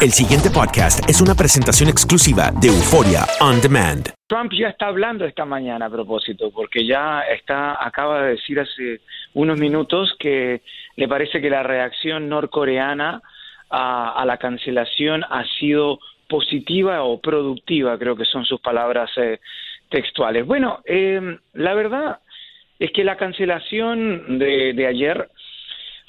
El siguiente podcast es una presentación exclusiva de Euforia On Demand. Trump ya está hablando esta mañana a propósito, porque ya está, acaba de decir hace unos minutos que le parece que la reacción norcoreana a, la cancelación ha sido positiva o productiva, creo que son sus palabras eh, textuales. Bueno, eh, la verdad es que la cancelación de, de ayer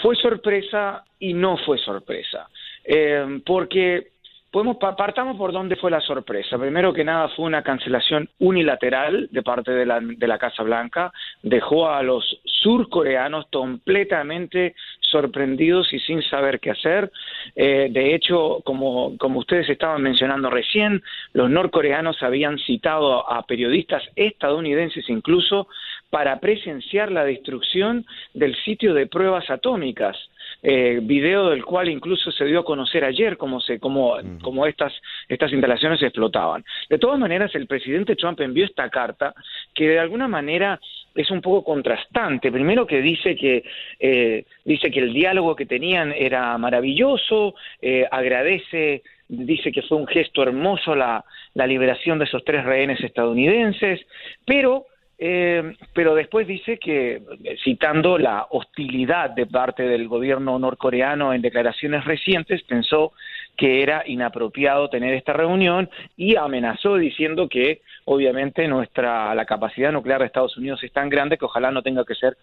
fue sorpresa y no fue sorpresa. Eh, porque podemos partamos por dónde fue la sorpresa. Primero que nada fue una cancelación unilateral de parte de la, de la Casa Blanca, dejó a los surcoreanos completamente sorprendidos y sin saber qué hacer. Eh, de hecho, como, como ustedes estaban mencionando recién, los norcoreanos habían citado a periodistas estadounidenses incluso para presenciar la destrucción del sitio de pruebas atómicas eh, video del cual incluso se dio a conocer ayer cómo, se, cómo, cómo estas, estas instalaciones explotaban. De todas maneras, el presidente Trump envió esta carta que de alguna manera es un poco contrastante. Primero que dice que eh, dice que el diálogo que tenían era maravilloso, eh, agradece, dice que fue un gesto hermoso la, la liberación de esos tres rehenes estadounidenses, pero eh, pero después dice que, citando la hostilidad de parte del gobierno norcoreano en declaraciones recientes, pensó que era inapropiado tener esta reunión y amenazó diciendo que obviamente nuestra la capacidad nuclear de Estados Unidos es tan grande que ojalá no tenga que ser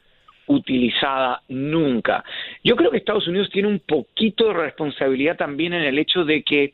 utilizada nunca. Yo creo que Estados Unidos tiene un poquito de responsabilidad también en el hecho de que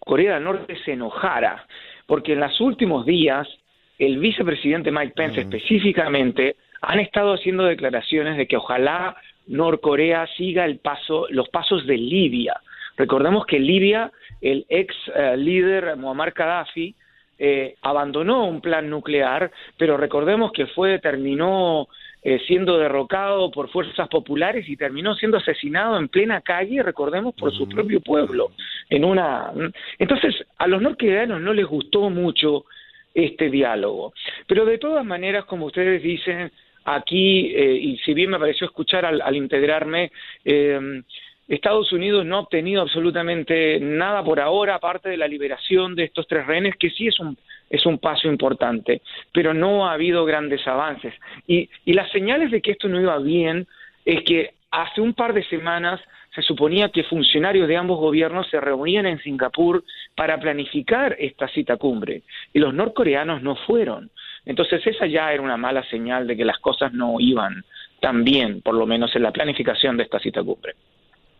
Corea del Norte se enojara, porque en los últimos días el vicepresidente Mike Pence específicamente han estado haciendo declaraciones de que ojalá Norcorea siga el paso, los pasos de Libia. Recordemos que Libia, el ex eh, líder Muammar Gaddafi, eh, abandonó un plan nuclear, pero recordemos que fue terminó eh, siendo derrocado por fuerzas populares y terminó siendo asesinado en plena calle, recordemos, por su propio pueblo. En una, entonces a los norcoreanos no les gustó mucho este diálogo. Pero de todas maneras, como ustedes dicen, aquí, eh, y si bien me pareció escuchar al, integrarme, eh, Estados Unidos no ha obtenido absolutamente nada por ahora, aparte de la liberación de estos tres rehenes, que sí es un, es un paso importante, pero no ha habido grandes avances. Y, y las señales de que esto no iba bien es que hace un par de semanas se suponía que funcionarios de ambos gobiernos se reunían en Singapur para planificar esta cita cumbre y los norcoreanos no fueron. Entonces esa ya era una mala señal de que las cosas no iban tan bien, por lo menos en la planificación de esta cita cumbre.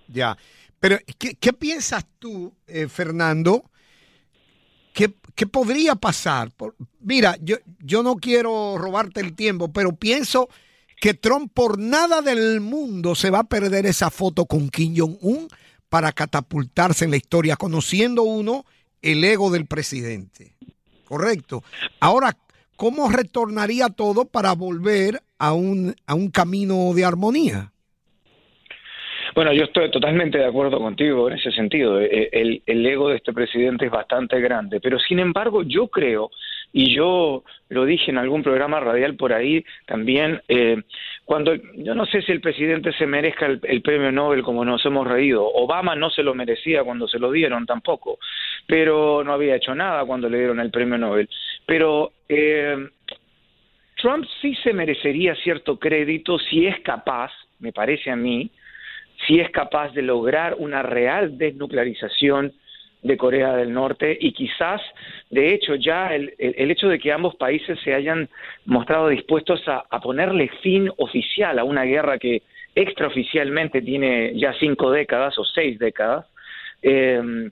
Ya, pero ¿qué, piensas tú, eh, Fernando? ¿Qué, ¿Qué, podría pasar? mira, yo, yo no quiero robarte el tiempo, pero pienso que Trump por nada del mundo se va a perder esa foto con Kim Jong-un para catapultarse en la historia, conociendo uno el ego del presidente. Correcto. Ahora, ¿cómo retornaría todo para volver a un, a un camino de armonía? Bueno, yo estoy totalmente de acuerdo contigo en ese sentido. Eh, el, el, ego de este presidente es bastante grande, pero sin embargo yo creo y yo lo dije en algún programa radial por ahí también, eh, cuando yo no sé si el presidente se merezca el, premio Nobel como nos hemos reído, Obama no se lo merecía cuando se lo dieron tampoco, pero no había hecho nada cuando le dieron el premio Nobel, pero eh, Trump sí se merecería cierto crédito si es capaz, me parece a mí, si es capaz de lograr una real desnuclearización de Corea del Norte y quizás, de hecho, ya el, el, hecho de que ambos países se hayan mostrado dispuestos a, ponerle fin oficial a una guerra que extraoficialmente tiene ya cinco décadas o seis décadas, eh,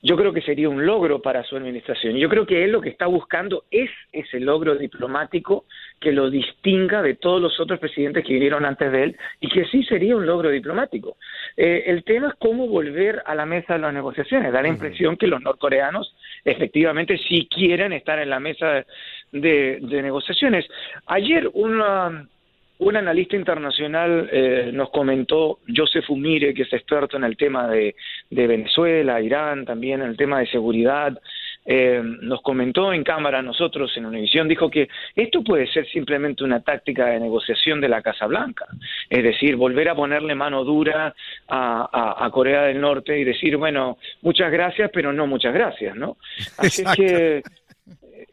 yo creo que sería un logro para su administración. Yo creo que él lo que está buscando es ese logro diplomático que lo distinga de todos los otros presidentes que vinieron antes de él y que sí sería un logro diplomático. Eh, el tema es cómo volver a la mesa de las negociaciones. Da la impresión que los norcoreanos efectivamente sí quieren estar en la mesa de, de negociaciones. Ayer una un analista internacional eh, nos comentó, Joseph Umire, que es experto en el tema de, Venezuela, Irán, también en el tema de seguridad, eh, nos comentó en cámara nosotros en Univisión, dijo que esto puede ser simplemente una táctica de negociación de la Casa Blanca, es decir, volver a ponerle mano dura a, Corea del Norte y decir, bueno, muchas gracias, pero no muchas gracias, ¿no? Así es que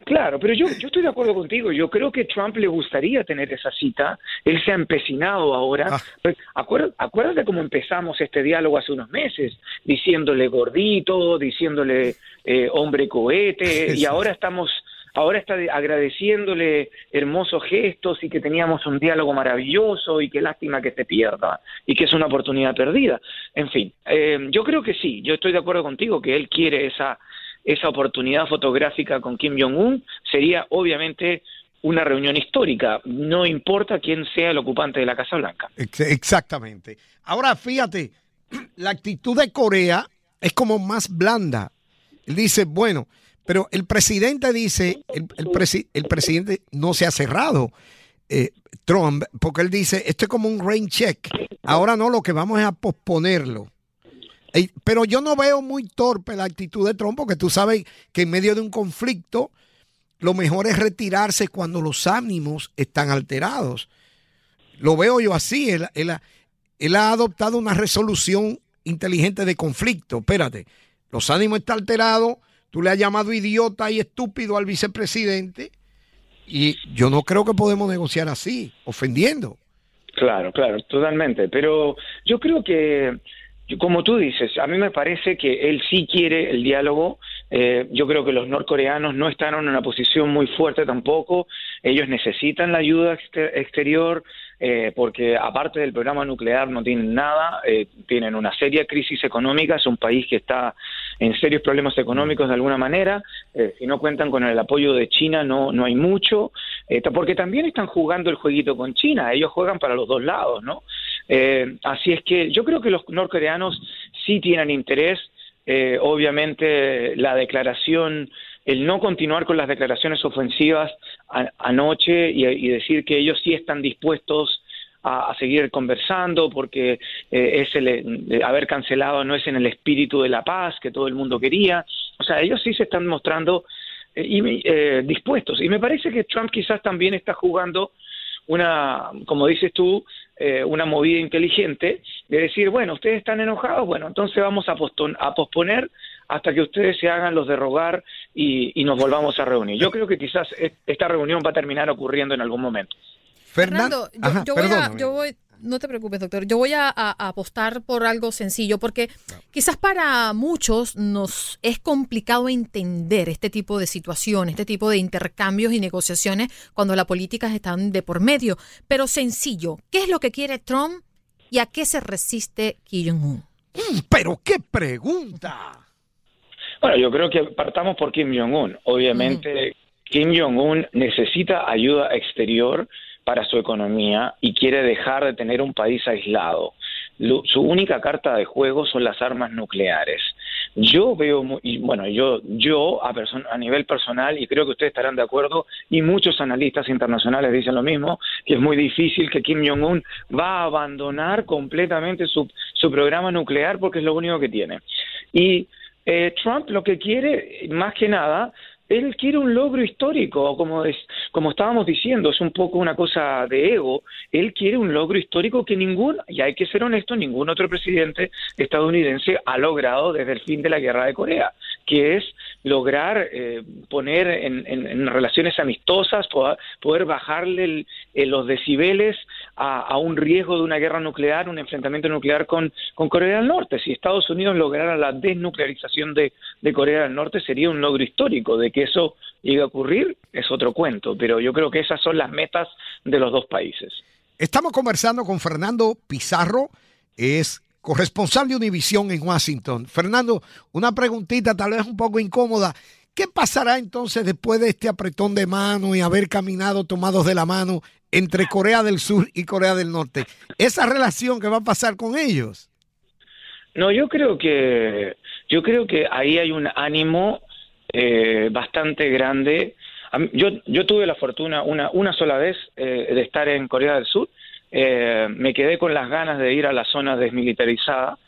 Claro, pero yo, yo estoy de acuerdo contigo. Yo creo que Trump le gustaría tener esa cita. Él se ha empecinado ahora. Ah. Pues, acuérdate, cómo empezamos este diálogo hace unos meses, diciéndole gordito, diciéndole eh, hombre cohete, y ahora estamos ahora está agradeciéndole hermosos gestos y que teníamos un diálogo maravilloso y qué lástima que se pierda y que es una oportunidad perdida. En fin, eh, yo creo que sí, yo estoy de acuerdo contigo que él quiere esa esa oportunidad fotográfica con Kim Jong-un sería obviamente una reunión histórica, no importa quién sea el ocupante de la Casa Blanca. Exactamente. Ahora fíjate, la actitud de Corea es como más blanda. Él dice, bueno, pero el presidente dice, el, el, presidente no se ha cerrado, eh, Trump, porque él dice, esto es como un rain check. Ahora no, lo que vamos es a posponerlo. Pero yo no veo muy torpe la actitud de Trump, porque tú sabes que en medio de un conflicto lo mejor es retirarse cuando los ánimos están alterados. Lo veo yo así. Él, él, ha adoptado una resolución inteligente de conflicto. Espérate, los ánimos están alterados, tú le has llamado idiota y estúpido al vicepresidente y yo no creo que podemos negociar así, ofendiendo. Claro, claro, totalmente. Pero yo creo que como tú dices, a mí me parece que él sí quiere el diálogo. Eh, yo creo que los norcoreanos no están en una posición muy fuerte tampoco. Ellos necesitan la ayuda exterior eh, porque aparte del programa nuclear no tienen nada. Eh, tienen una seria crisis económica. Es un país que está en serios problemas económicos de alguna manera. si no cuentan con el apoyo de China no, no hay mucho. porque también están jugando el jueguito con China. Ellos juegan para los dos lados, ¿no? Eh, así es que yo creo que los norcoreanos sí tienen interés. Eh, obviamente la declaración, el no continuar con las declaraciones ofensivas anoche y, decir que ellos sí están dispuestos a, seguir conversando porque eh, es el, haber cancelado no es en el espíritu de la paz que todo el mundo quería. O sea, ellos sí se están mostrando dispuestos. Y me parece que Trump quizás también está jugando una, como dices tú, eh, una movida inteligente de decir, bueno, ustedes están enojados, bueno, entonces vamos a, a posponer hasta que ustedes se hagan los de rogar y, nos volvamos a reunir. Yo creo que quizás esta reunión va a terminar ocurriendo en algún momento. Fernando, yo, yo voy no te preocupes, doctor. Yo voy a, apostar por algo sencillo, porque quizás para muchos nos es complicado entender este tipo de situaciones, este tipo de intercambios y negociaciones cuando las políticas están de por medio. Pero sencillo, ¿qué es lo que quiere Trump y a qué se resiste Kim Jong-un? Mm, pero qué pregunta. Bueno, yo creo que partamos por Kim Jong-un. Obviamente, Kim Jong-un necesita ayuda exterior para su economía y quiere dejar de tener un país aislado. su única carta de juego son las armas nucleares. Yo veo, y bueno, yo, yo a, a nivel personal, y creo que ustedes estarán de acuerdo, y muchos analistas internacionales dicen lo mismo, que es muy difícil que Kim Jong-un va a abandonar completamente su, su programa nuclear porque es lo único que tiene. Y eh, Trump lo que quiere, más que nada, él quiere un logro histórico, como, es, como estábamos diciendo, es un poco una cosa de ego. Él quiere un logro histórico que ningún, y hay que ser honesto, ningún otro presidente estadounidense ha logrado desde el fin de la guerra de Corea, que es lograr eh, poner en, relaciones amistosas, poder, bajarle los decibeles a, un riesgo de una guerra nuclear, un enfrentamiento nuclear con, con Corea del Norte. Si Estados Unidos lograra la desnuclearización de, de Corea del Norte, sería un logro histórico de que eso llegue a ocurrir es otro cuento, pero yo creo que esas son las metas de los dos países. Estamos conversando con Fernando Pizarro, es corresponsal de Univisión en Washington. Fernando, una preguntita tal vez un poco incómoda. ¿Qué pasará entonces después de este apretón de mano y haber caminado tomados de la mano entre Corea del Sur y Corea del Norte? ¿Esa relación que va a pasar con ellos? No, yo creo que yo creo que ahí hay un ánimo eh, bastante grande. Yo, yo tuve la fortuna una, una sola vez eh, de estar en Corea del Sur. Eh, me quedé con las ganas de ir a la zona desmilitarizada.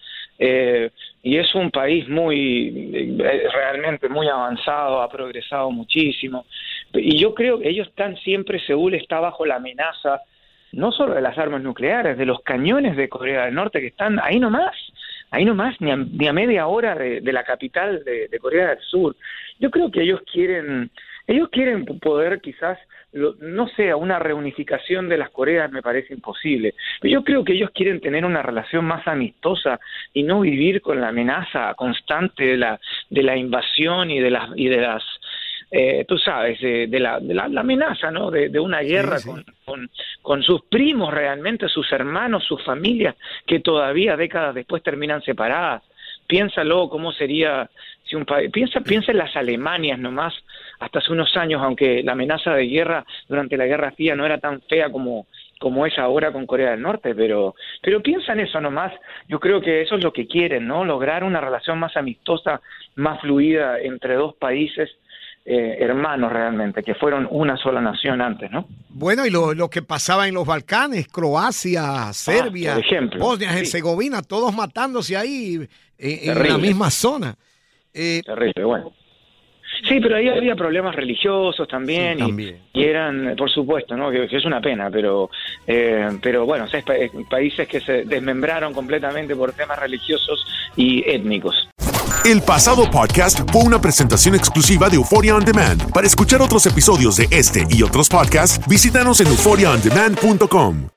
Y es un país muy, eh, realmente muy avanzado, ha progresado muchísimo. Y yo creo que ellos están siempre, Seúl está bajo la amenaza no solo de las armas nucleares, de los cañones de Corea del Norte que están ahí nomás, ahí nomás, ni a, ni a media hora de, la capital de, de, Corea del Sur. Yo creo que ellos quieren, ellos quieren poder quizás no sea una reunificación de las Coreas me parece imposible. Pero yo creo que ellos quieren tener una relación más amistosa y no vivir con la amenaza constante de la, de la invasión y de las, y de las eh, tú sabes, de, la, de la, amenaza, ¿no? De, una guerra Con, con, con, sus primos realmente, sus hermanos, sus familias, que todavía décadas después terminan separadas piénsalo cómo sería si un país piensa piensa en las Alemanias nomás hasta hace unos años aunque la amenaza de guerra durante la Guerra Fría no era tan fea como como es ahora con Corea del Norte, pero pero piensa en eso nomás. Yo creo que eso es lo que quieren, ¿no? Lograr una relación más amistosa, más fluida entre dos países eh, hermanos realmente, que fueron una sola nación antes, ¿no? Bueno, y lo, lo que pasaba en los Balcanes, Croacia, Serbia, ah, Bosnia, Herzegovina, todos matándose ahí eh, en la misma zona. Eh, Terrible, bueno. Sí, pero ahí había problemas religiosos también, y, eran, por supuesto, ¿no? Que, es una pena, pero, pero bueno, países que se desmembraron completamente por temas religiosos y étnicos. El pasado podcast fue una presentación exclusiva de Euphoria On Demand. Para escuchar otros episodios de este y otros podcasts, visítanos en euphoriaondemand.com.